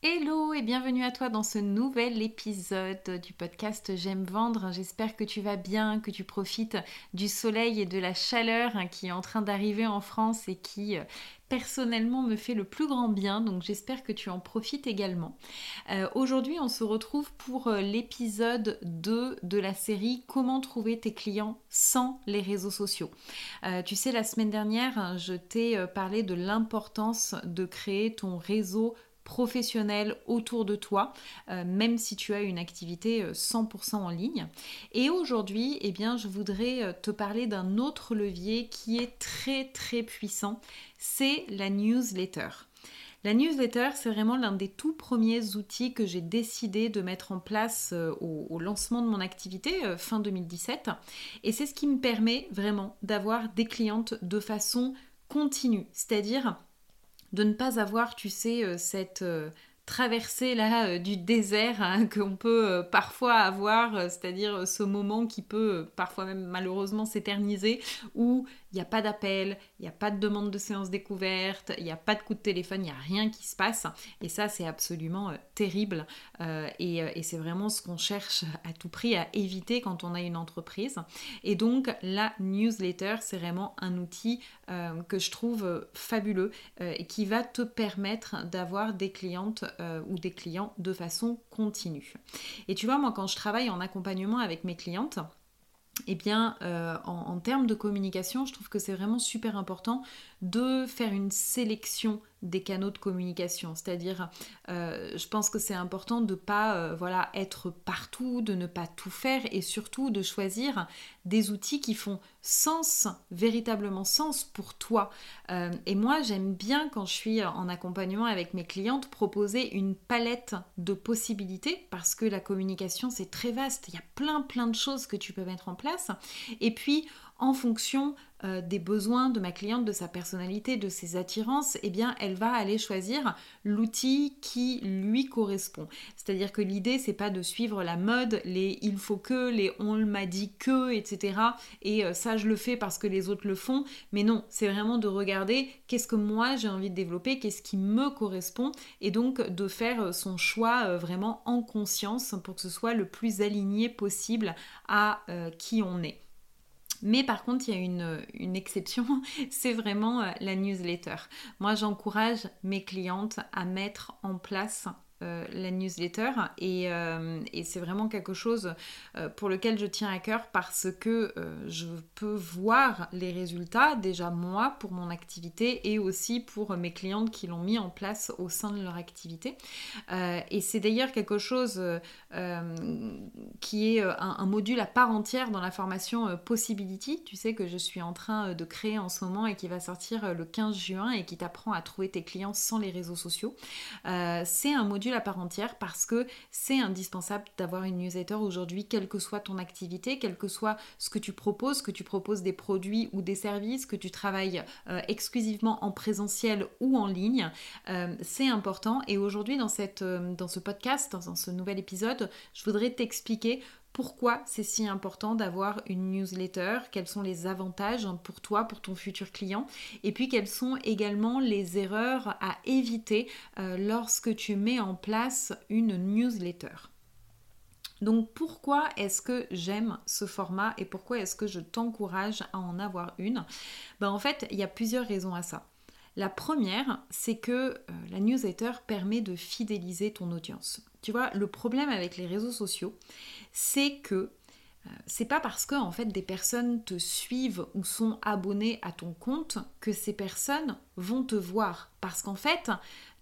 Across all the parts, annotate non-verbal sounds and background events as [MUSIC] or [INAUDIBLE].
Hello et bienvenue à toi dans ce nouvel épisode du podcast J'aime vendre. J'espère que tu vas bien, que tu profites du soleil et de la chaleur hein, qui est en train d'arriver en France et qui euh, personnellement me fait le plus grand bien, donc j'espère que tu en profites également. Euh, aujourd'hui, on se retrouve pour euh, l'épisode 2 de la série Comment trouver tes clients sans les réseaux sociaux. tu sais, la semaine dernière, hein, je t'ai parlé de l'importance de créer ton réseau professionnel autour de toi, euh, même si tu as une activité 100% euh, en ligne. Et aujourd'hui, eh bien, je voudrais euh, te parler d'un autre levier qui est très très puissant, c'est la newsletter. La newsletter, c'est vraiment l'un des tout premiers outils que j'ai décidé de mettre en place au, au, lancement de mon activité fin 2017. Et c'est ce qui me permet vraiment d'avoir des clientes de façon continue, c'est-à-dire de ne pas avoir, tu sais, euh, cette euh, traversée là euh, du désert hein, [LAUGHS] qu'on peut parfois avoir, c'est-à-dire ce moment qui peut parfois même malheureusement s'éterniser où il n'y a pas d'appel, il n'y a pas de demande de séance découverte, il n'y a pas de coup de téléphone, il n'y a rien qui se passe. Et ça, c'est absolument euh, terrible. Euh, et, euh, et c'est vraiment ce qu'on cherche à tout prix à éviter quand on a une entreprise. Et donc, la newsletter, c'est vraiment un outil que je trouve fabuleux et qui va te permettre d'avoir des clientes ou des clients de façon continue. Et tu vois, moi, quand je travaille en accompagnement avec mes clientes, eh bien, euh, en, termes de communication, je trouve que c'est vraiment super important de faire une sélection des canaux de communication. C'est-à-dire, euh, je pense que c'est important de ne pas euh, voilà, être partout, de ne pas tout faire et surtout de choisir des outils qui font sens, véritablement sens pour toi. Euh, et moi, j'aime bien quand je suis en accompagnement avec mes clientes proposer une palette de possibilités parce que la communication, c'est très vaste. Il y a plein, plein de choses que tu peux mettre en place. Et puis, en fonction euh, des besoins de ma cliente, de sa personnalité, de ses attirances, eh bien, elle va aller choisir l'outil qui lui correspond. C'est-à-dire que l'idée, c'est pas de suivre la mode, les il faut que, les on m'a dit que, etc. Et euh, ça, je le fais parce que les autres le font. Mais non, c'est vraiment de regarder qu'est-ce que moi j'ai envie de développer, qu'est-ce qui me correspond, et donc de faire euh, son choix vraiment en conscience pour que ce soit le plus aligné possible à qui on est. Mais par contre, il y a une, exception, [LAUGHS] c'est vraiment euh, la newsletter. Moi, j'encourage mes clientes à mettre en place euh, la newsletter. Euh, et, c'est vraiment quelque chose euh, pour lequel je tiens à cœur parce que je peux voir les résultats déjà moi pour mon activité et aussi pour mes clientes qui l'ont mis en place au sein de leur activité. Et c'est d'ailleurs quelque chose qui est un, un, module à part entière dans la formation Possibility. Tu sais que je suis en train de créer en ce moment et qui va sortir le 15 juin et qui t'apprend à trouver tes clients sans les réseaux sociaux. C'est un module à part entière parce que c'est indispensable d'avoir une newsletter aujourd'hui, quelle que soit ton activité, quel que soit ce que tu proposes, que tu proposes des produits ou des services, que tu travailles euh, exclusivement en présentiel ou en ligne. Euh, c'est important. Et aujourd'hui, dans, euh, dans ce podcast, dans ce nouvel épisode, je voudrais t'expliquer pourquoi c'est si important d'avoir une newsletter, quels sont les avantages pour toi, pour ton futur client, et puis quelles sont également les erreurs à éviter euh, lorsque tu mets en place une newsletter. Donc pourquoi est-ce que j'aime ce format et pourquoi est-ce que je t'encourage à en avoir une? Ben, En fait, il y a plusieurs raisons à ça. La première, c'est que euh, la newsletter permet de fidéliser ton audience. Tu vois, le problème avec les réseaux sociaux, c'est que c'est pas parce que en fait des personnes te suivent ou sont abonnées à ton compte que ces personnes vont te voir parce qu'en fait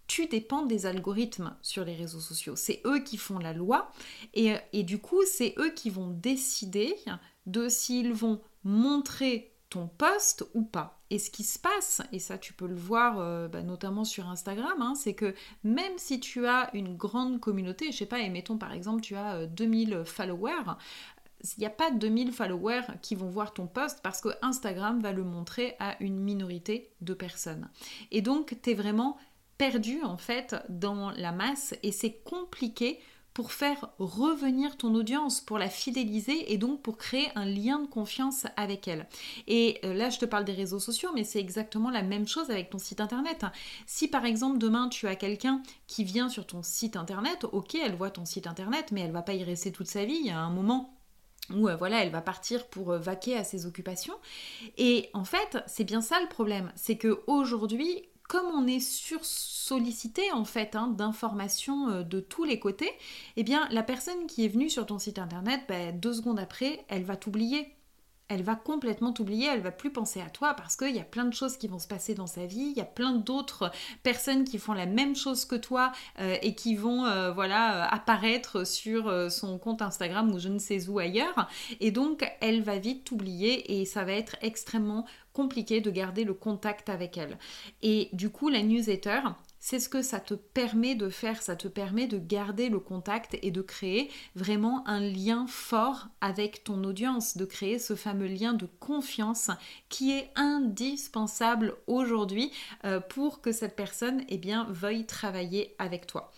tu dépends des algorithmes sur les réseaux sociaux. C'est eux qui font la loi et, et du coup c'est eux qui vont décider de s'ils vont montrer ton post ou pas. Et ce qui se passe, et ça tu peux le voir euh, bah, notamment sur Instagram, hein, c'est que même si tu as une grande communauté, je sais pas, et mettons par exemple tu as 2000 euh, followers, il n'y a pas 2000 followers qui vont voir ton post parce que Instagram va le montrer à une minorité de personnes. Et donc tu es vraiment perdu en fait dans la masse et c'est compliqué pour faire revenir ton audience, pour la fidéliser et donc pour créer un lien de confiance avec elle. Et euh, là, je te parle des réseaux sociaux, mais c'est exactement la même chose avec ton site internet. Si par exemple demain tu as quelqu'un qui vient sur ton site internet, ok, elle voit ton site internet, mais elle va pas y rester toute sa vie. Il y a un moment où euh, voilà, elle va partir pour euh, vaquer à ses occupations. Et en fait, c'est bien ça le problème, c'est que aujourd'hui, comme on est sur sollicité en fait hein, d'informations euh, de tous les côtés, eh bien la personne qui est venue sur ton site internet, ben, deux secondes après, elle va t'oublier elle va complètement t'oublier, elle va plus penser à toi parce qu'il y a plein de choses qui vont se passer dans sa vie, il y a plein d'autres personnes qui font la même chose que toi euh, et qui vont euh, voilà apparaître sur euh, son compte Instagram ou je ne sais où ailleurs et donc elle va vite t'oublier et ça va être extrêmement compliqué de garder le contact avec elle. Et du coup la newsletter, c'est ce que ça te permet de faire, ça te permet de garder le contact et de créer vraiment un lien fort avec ton audience, de créer ce fameux lien de confiance qui est indispensable aujourd'hui euh, pour que cette personne eh bien, veuille travailler avec toi.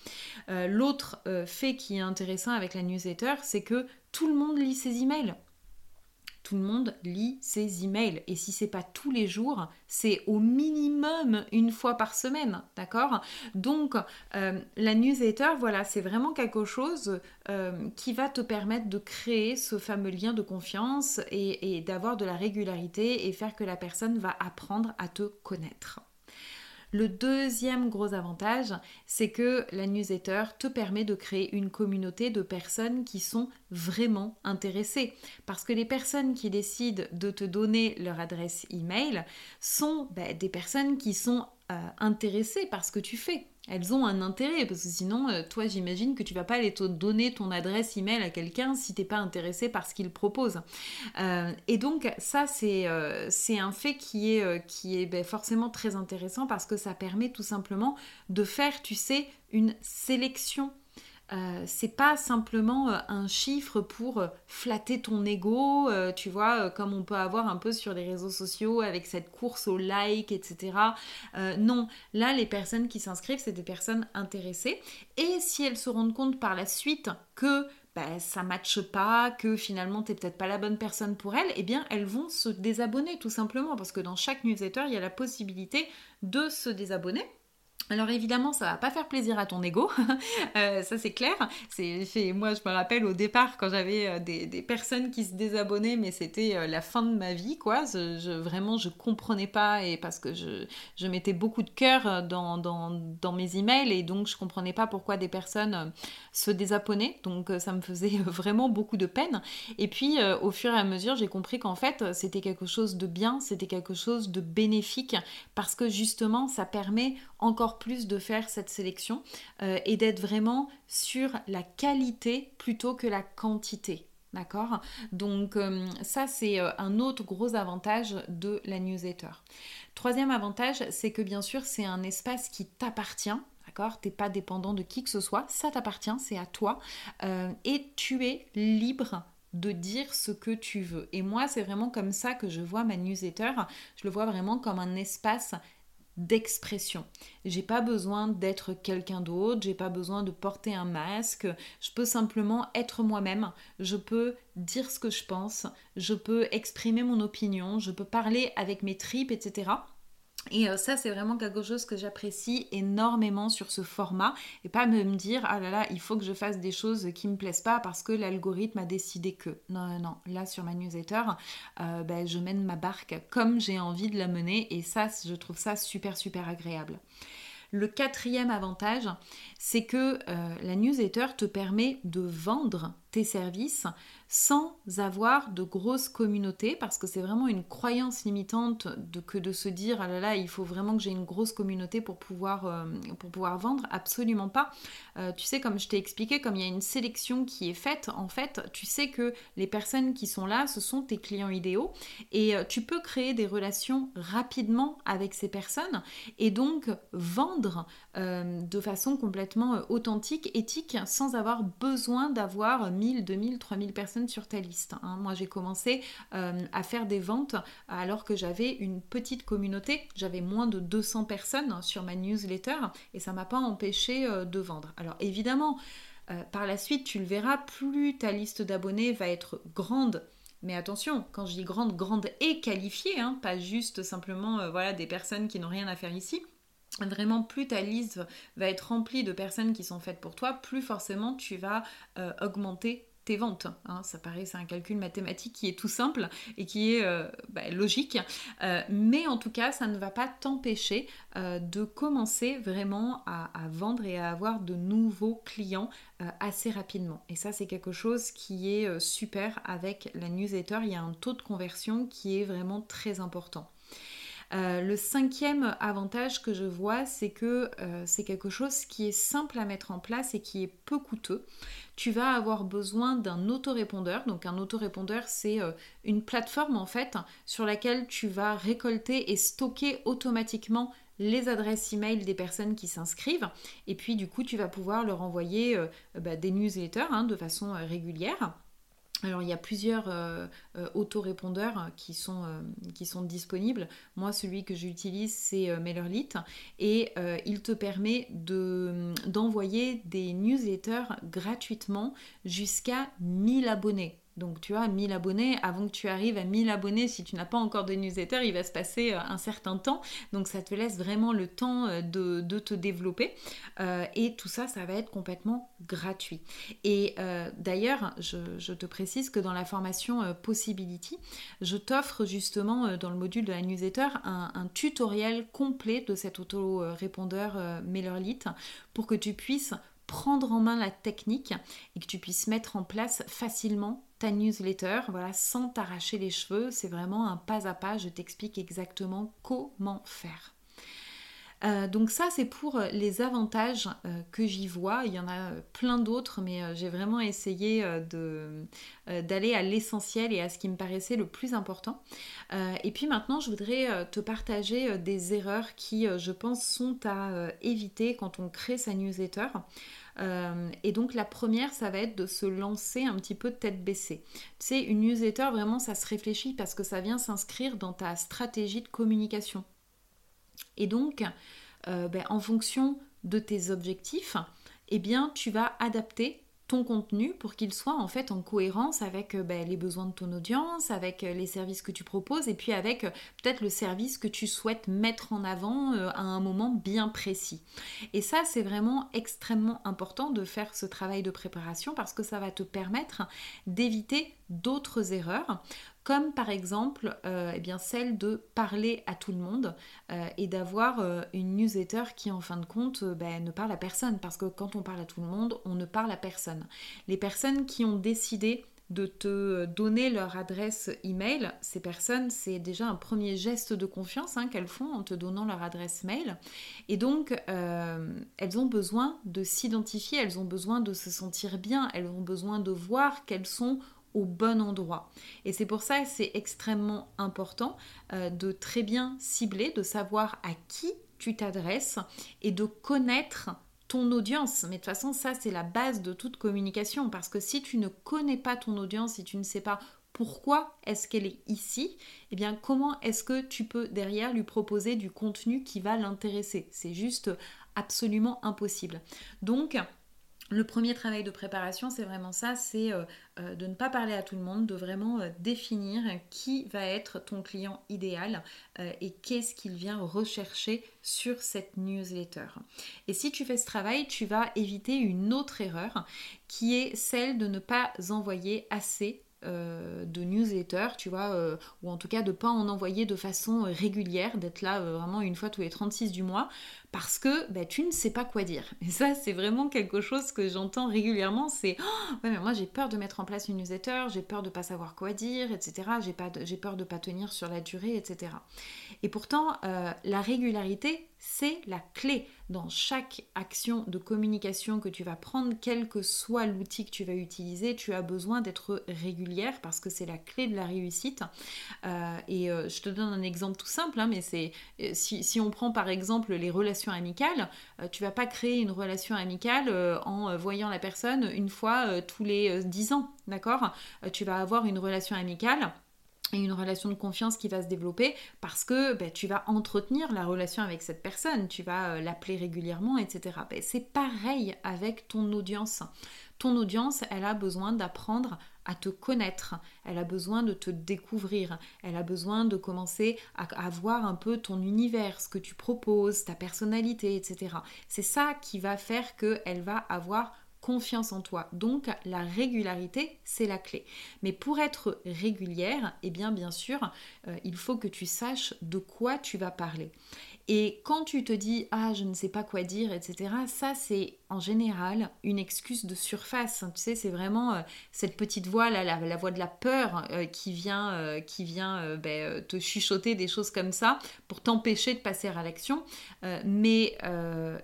Euh, l'autre euh, fait qui est intéressant avec la newsletter, c'est que tout le monde lit ses emails tout le monde lit ses emails. Et si c'est pas tous les jours, c'est au minimum une fois par semaine, d'accord? Donc euh, la newsletter, voilà, c'est vraiment quelque chose euh, qui va te permettre de créer ce fameux lien de confiance et d'avoir de la régularité et faire que la personne va apprendre à te connaître. Le deuxième gros avantage, c'est que la newsletter te permet de créer une communauté de personnes qui sont vraiment intéressées. Parce que les personnes qui décident de te donner leur adresse email sont ben, des personnes qui sont euh, intéressées par ce que tu fais elles ont un intérêt parce que sinon euh, toi j'imagine que tu vas pas aller te donner ton adresse email à quelqu'un si t'es pas intéressé par ce qu'il propose. Euh, et donc ça c'est euh, un fait qui est qui est ben, forcément très intéressant parce que ça permet tout simplement de faire tu sais une sélection euh, c'est pas simplement euh, un chiffre pour euh, flatter ton ego, tu vois, comme on peut avoir un peu sur les réseaux sociaux avec cette course au like, etc. non, là, les personnes qui s'inscrivent, c'est des personnes intéressées. Et si elles se rendent compte par la suite que bah, ça matche pas, que finalement t'es peut-être pas la bonne personne pour elles, eh bien elles vont se désabonner tout simplement parce que dans chaque newsletter il y a la possibilité de se désabonner. Alors évidemment, ça va pas faire plaisir à ton ego, [LAUGHS] euh, ça c'est clair. C'est, moi, je me rappelle au départ quand j'avais euh, des, personnes qui se désabonnaient, mais c'était euh, la fin de ma vie, quoi. Je, vraiment, je comprenais pas et parce que je, mettais beaucoup de cœur dans, dans, mes emails et donc je comprenais pas pourquoi des personnes se désabonnaient. Donc ça me faisait [LAUGHS] vraiment beaucoup de peine. Et puis au fur et à mesure, j'ai compris qu'en fait, c'était quelque chose de bien, c'était quelque chose de bénéfique parce que justement, ça permet encore plus de faire cette sélection euh, et d'être vraiment sur la qualité plutôt que la quantité. D'accord? Donc euh, ça, c'est euh, un autre gros avantage de la newsletter. Troisième avantage, c'est que bien sûr, c'est un espace qui t'appartient. D'accord? T'es pas dépendant de qui que ce soit, ça t'appartient, c'est à toi. et tu es libre de dire ce que tu veux. Et moi, c'est vraiment comme ça que je vois ma newsletter. Je le vois vraiment comme un espace d'expression. J'ai pas besoin d'être quelqu'un d'autre, j'ai pas besoin de porter un masque, je peux simplement être moi-même, je peux dire ce que je pense, je peux exprimer mon opinion, je peux parler avec mes tripes, etc. Et euh, ça, c'est vraiment quelque chose que j'apprécie énormément sur ce format. Et pas me dire, ah là là, il faut que je fasse des choses qui me plaisent pas parce que l'algorithme a décidé que. Non, non, non. Là, sur ma newsletter, euh, ben, je mène ma barque comme j'ai envie de la mener. Et ça, je trouve ça super, super agréable. Le quatrième avantage, c'est que euh, la newsletter te permet de vendre tes services sans avoir de grosses communautés parce que c'est vraiment une croyance limitante de, que de se dire ah là là il faut vraiment que j'ai une grosse communauté pour pouvoir, euh, pour pouvoir vendre. Absolument pas. Euh, tu sais comme je t'ai expliqué comme il y a une sélection qui est faite en fait tu sais que les personnes qui sont là ce sont tes clients idéaux. Et euh, tu peux créer des relations rapidement avec ces personnes et donc vendre de façon complètement authentique éthique sans avoir besoin d'avoir 1000 2000 3000 personnes sur ta liste. Hein. Moi, j'ai commencé euh, à faire des ventes alors que j'avais une petite communauté. J'avais moins de 200 personnes sur ma newsletter et ça m'a pas empêché euh, de vendre. Alors évidemment, euh, par la suite, tu le verras, plus ta liste d'abonnés va être grande. Mais attention, quand je dis grande, grande et qualifiée, hein, pas juste simplement voilà, des personnes qui n'ont rien à faire ici. Vraiment, plus ta liste va être remplie de personnes qui sont faites pour toi, plus forcément tu vas augmenter ventes. Hein. Ça paraît, c'est un calcul mathématique qui est tout simple et qui est euh, bah, logique. Euh, mais en tout cas, ça ne va pas t'empêcher euh, de commencer vraiment à, vendre et à avoir de nouveaux clients assez rapidement. Et ça, c'est quelque chose qui est super avec la newsletter. Il y a un taux de conversion qui est vraiment très important. Le cinquième avantage que je vois, c'est que c'est quelque chose qui est simple à mettre en place et qui est peu coûteux tu vas avoir besoin d'un autorépondeur. Donc un autorépondeur, c'est euh, une plateforme en fait sur laquelle tu vas récolter et stocker automatiquement les adresses email des personnes qui s'inscrivent. Et puis du coup, tu vas pouvoir leur envoyer euh, bah, des newsletters hein, de façon euh, régulière. Alors il y a plusieurs euh, euh, autorépondeurs qui sont, euh, qui sont disponibles. Moi celui que j'utilise c'est MailerLite et il te permet d'envoyer des newsletters gratuitement jusqu'à 1000 abonnés. Donc tu as 1000 abonnés, avant que tu arrives à 1000 abonnés, si tu n'as pas encore de newsletter, il va se passer euh, un certain temps. Donc ça te laisse vraiment le temps euh, de, te développer. Euh, et tout ça, ça va être complètement gratuit. Et d'ailleurs, je, te précise que dans la formation Possibility, je t'offre justement dans le module de la newsletter un, un tutoriel complet de cet auto-répondeur MailerLite pour que tu puisses prendre en main la technique et que tu puisses mettre en place facilement ta newsletter, voilà, sans t'arracher les cheveux. C'est vraiment un pas à pas. Je t'explique exactement comment faire. Euh, donc ça c'est pour les avantages euh, que j'y vois. Il y en a plein d'autres, mais euh, j'ai vraiment essayé d'aller à l'essentiel et à ce qui me paraissait le plus important. et puis maintenant je voudrais te partager des erreurs qui je pense sont à éviter quand on crée sa newsletter. Euh, et donc la première, ça va être de se lancer un petit peu tête baissée. Tu sais, une newsletter, vraiment, ça se réfléchit parce que ça vient s'inscrire dans ta stratégie de communication. Et donc, euh, ben, en fonction de tes objectifs, eh bien, tu vas adapter ton contenu pour qu'il soit en fait en cohérence avec euh, ben, les besoins de ton audience, avec euh, les services que tu proposes et puis avec peut-être le service que tu souhaites mettre en avant à un moment bien précis. Et ça, c'est vraiment extrêmement important de faire ce travail de préparation parce que ça va te permettre d'éviter d'autres erreurs comme par exemple euh, eh bien celle de parler à tout le monde euh, et d'avoir euh, une newsletter qui en fin de compte ben, ne parle à personne parce que quand on parle à tout le monde on ne parle à personne. Les personnes qui ont décidé de te donner leur adresse email, ces personnes, c'est déjà un premier geste de confiance hein, qu'elles font en te donnant leur adresse mail. Et donc, elles ont besoin de s'identifier, elles ont besoin de se sentir bien, elles ont besoin de voir qu'elles sont bon endroit. Et c'est pour ça que c'est extrêmement important euh, de très bien cibler, de savoir à qui tu t'adresses et de connaître ton audience. Mais de toute façon, ça, c'est la base de toute communication. Parce que si tu ne connais pas ton audience, si tu ne sais pas pourquoi est-ce qu'elle est ici, eh bien comment est-ce que tu peux derrière lui proposer du contenu qui va l'intéresser? C'est juste absolument impossible. Donc, le premier travail de préparation, c'est vraiment ça, c'est euh, euh, de ne pas parler à tout le monde, de vraiment euh, définir qui va être ton client idéal et qu'est-ce qu'il vient rechercher sur cette newsletter. Et si tu fais ce travail, tu vas éviter une autre erreur qui est celle de ne pas envoyer assez euh, de newsletter, tu vois, euh, ou en tout cas de pas en envoyer de façon régulière, d'être là vraiment une fois tous les 36 du mois, parce que bah, tu ne sais pas quoi dire. [LAUGHS] Et ça, c'est vraiment quelque chose que j'entends régulièrement, c'est oh, ouais, mais moi j'ai peur de mettre en place une newsletter, j'ai peur de pas savoir quoi dire, etc. J'ai, pas j'ai peur de pas tenir sur la durée, etc. Et pourtant, la régularité, c'est la clé dans chaque action de communication que tu vas prendre, quel que soit l'outil que tu vas utiliser, tu as besoin d'être régulière parce que c'est la clé de la réussite. Euh, et euh, je te donne un exemple tout simple, hein, mais c'est euh, si, on prend par exemple les relations amicales, tu vas pas créer une relation amicale en voyant la personne une fois tous les 10 ans, d'accord? Tu vas avoir une relation amicale et une relation de confiance qui va se développer parce que ben, tu vas entretenir la relation avec cette personne, tu vas euh, l'appeler régulièrement, etc. Ben, c'est pareil avec ton audience. Ton audience, elle a besoin d'apprendre à te connaître, elle a besoin de te découvrir, elle a besoin de commencer à, voir un peu ton univers, ce que tu proposes, ta personnalité, etc. C'est ça qui va faire qu'elle va avoir confiance en toi. Donc la régularité, c'est la clé. Mais pour être régulière, eh bien bien sûr, euh, il faut que tu saches de quoi tu vas parler. Et quand tu te dis ah je ne sais pas quoi dire, etc. Ça c'est en général une excuse de surface. Tu sais, c'est vraiment euh, cette petite voix là, la, voix de la peur euh, qui vient, qui vient ben, te chuchoter des choses comme ça pour t'empêcher de passer à l'action. mais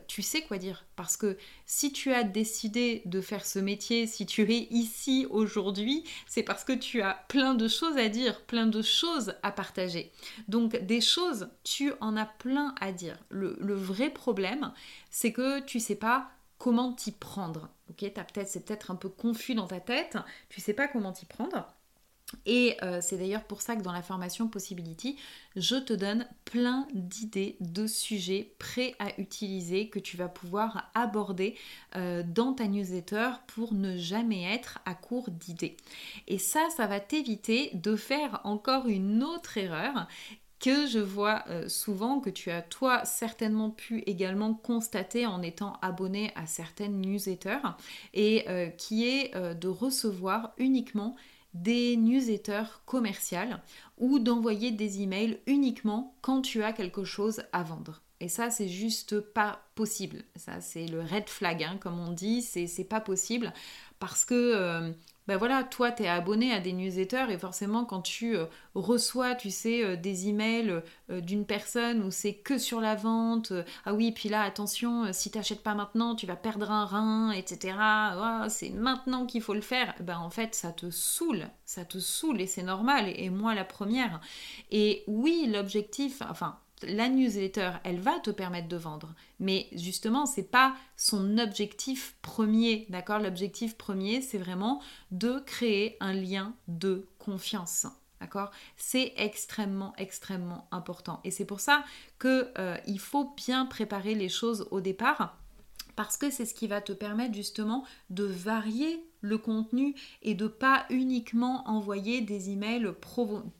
tu sais quoi dire parce que si tu as décidé de faire ce métier, si tu es ici aujourd'hui, c'est parce que tu as plein de choses à dire, plein de choses à partager. Donc des choses, tu en as plein à dire. Le, vrai problème, c'est que tu sais pas comment t'y prendre. Ok, peut-être, c'est peut-être un peu confus dans ta tête, tu sais pas comment t'y prendre. Et euh, c'est d'ailleurs pour ça que dans la formation Possibility, je te donne plein d'idées de sujets prêts à utiliser que tu vas pouvoir aborder euh, dans ta newsletter pour ne jamais être à court d'idées. Et ça, ça va t'éviter de faire encore une autre erreur que je vois euh, souvent, que tu as toi certainement pu également constater en étant abonné à certaines newsletters, et qui est de recevoir uniquement des newsletters commerciales ou d'envoyer des emails uniquement quand tu as quelque chose à vendre. Et ça, c'est juste pas possible. Ça, c'est le red flag, hein, comme on dit. C'est pas possible parce que ben voilà, toi, tu es abonné à des newsletters et forcément, quand tu euh, reçois, tu sais, euh, des emails euh, d'une personne où c'est que sur la vente, ah oui, puis là, attention, si tu n'achètes pas maintenant, tu vas perdre un rein, etc. c'est maintenant qu'il faut le faire. Ben en fait, ça te saoule, ça te saoule et c'est normal, et moi la première. Et oui, l'objectif, enfin, la newsletter, elle va te permettre de vendre. Mais justement, c'est pas son objectif premier, d'accord? L'objectif premier, c'est vraiment de créer un lien de confiance. D'accord? C'est extrêmement, extrêmement important. Et c'est pour ça qu'il euh, faut bien préparer les choses au départ parce que c'est ce qui va te permettre justement de varier le contenu et de pas uniquement envoyer des emails,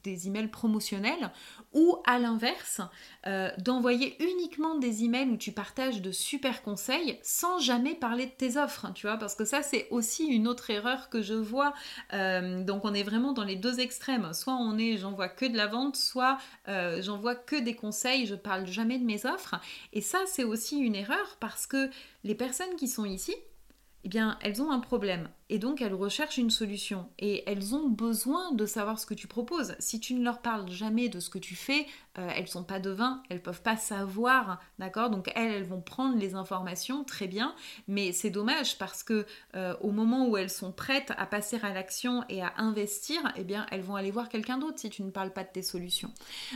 des emails promotionnels ou à l'inverse euh, d'envoyer uniquement des emails où tu partages de super conseils sans jamais parler de tes offres, tu vois, parce que ça c'est aussi une autre erreur que je vois. Euh, donc on est vraiment dans les deux extrêmes. Soit on est j'envoie que de la vente, soit euh, j'envoie que des conseils, je parle jamais de mes offres. Et ça c'est aussi une erreur parce que les personnes qui sont ici, eh bien, elles ont un problème et donc elles recherchent une solution et elles ont besoin de savoir ce que tu proposes. Si tu ne leur parles jamais de ce que tu fais, euh, elles sont pas devins, elles peuvent pas savoir, d'accord? Donc elles, elles vont prendre les informations très bien, mais c'est dommage parce que euh, au moment où elles sont prêtes à passer à l'action et à investir, eh bien elles vont aller voir quelqu'un d'autre si tu ne parles pas de tes solutions.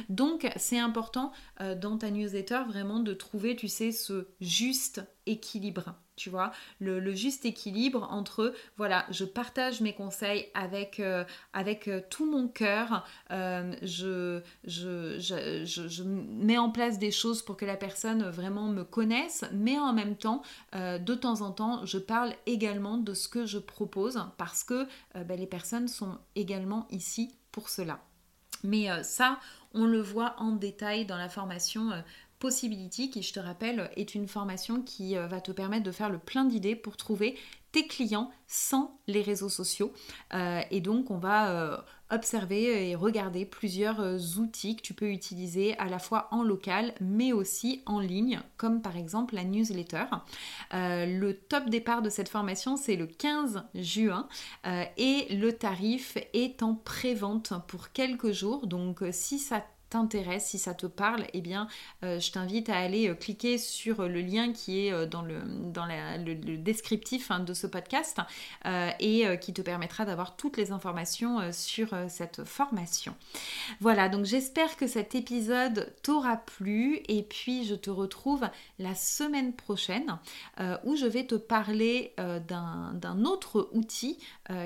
Donc c'est important euh, dans ta newsletter vraiment de trouver, tu sais, ce juste équilibre tu vois, le, juste équilibre entre, voilà, je partage mes conseils avec, euh, avec euh, tout mon cœur, euh, je, je, je, je, mets en place des choses pour que la personne vraiment me connaisse, mais en même temps, de temps en temps, je parle également de ce que je propose parce que ben, les personnes sont également ici pour cela. Mais ça, on le voit en détail dans la formation Possibility, qui je te rappelle est une formation qui va te permettre de faire le plein d'idées pour trouver tes clients sans les réseaux sociaux. Euh, et donc, on va euh, observer et regarder plusieurs euh, outils que tu peux utiliser à la fois en local, mais aussi en ligne, comme par exemple la newsletter. le top départ de cette formation, c'est le 15 juin et le tarif est en pré-vente pour quelques jours. Donc, si ça t'intéresse, si ça te parle, eh bien, euh, je t'invite à aller euh, cliquer sur le lien qui est euh, dans le, dans le, descriptif hein, de ce podcast et qui te permettra d'avoir toutes les informations sur cette formation. Voilà, donc j'espère que cet épisode t'aura plu et puis je te retrouve la semaine prochaine où je vais te parler d'un autre outil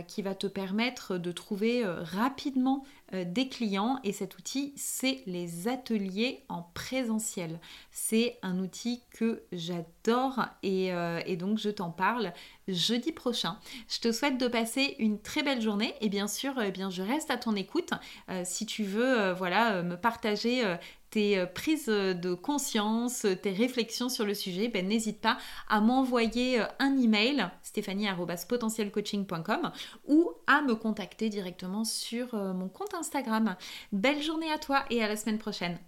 qui va te permettre de trouver rapidement euh, des clients et cet outil c'est les ateliers en présentiel. C'est un outil que j'adore et, euh, donc je t'en parle jeudi prochain. Je te souhaite de passer une très belle journée et bien sûr eh bien, je reste à ton écoute euh, si tu veux voilà, me partager tes euh, prises de conscience, tes réflexions sur le sujet, ben, n'hésite pas à m'envoyer euh, un email stéphanie.potentielcoaching.com ou à me contacter directement sur euh, mon compte Instagram. Belle journée à toi et à la semaine prochaine.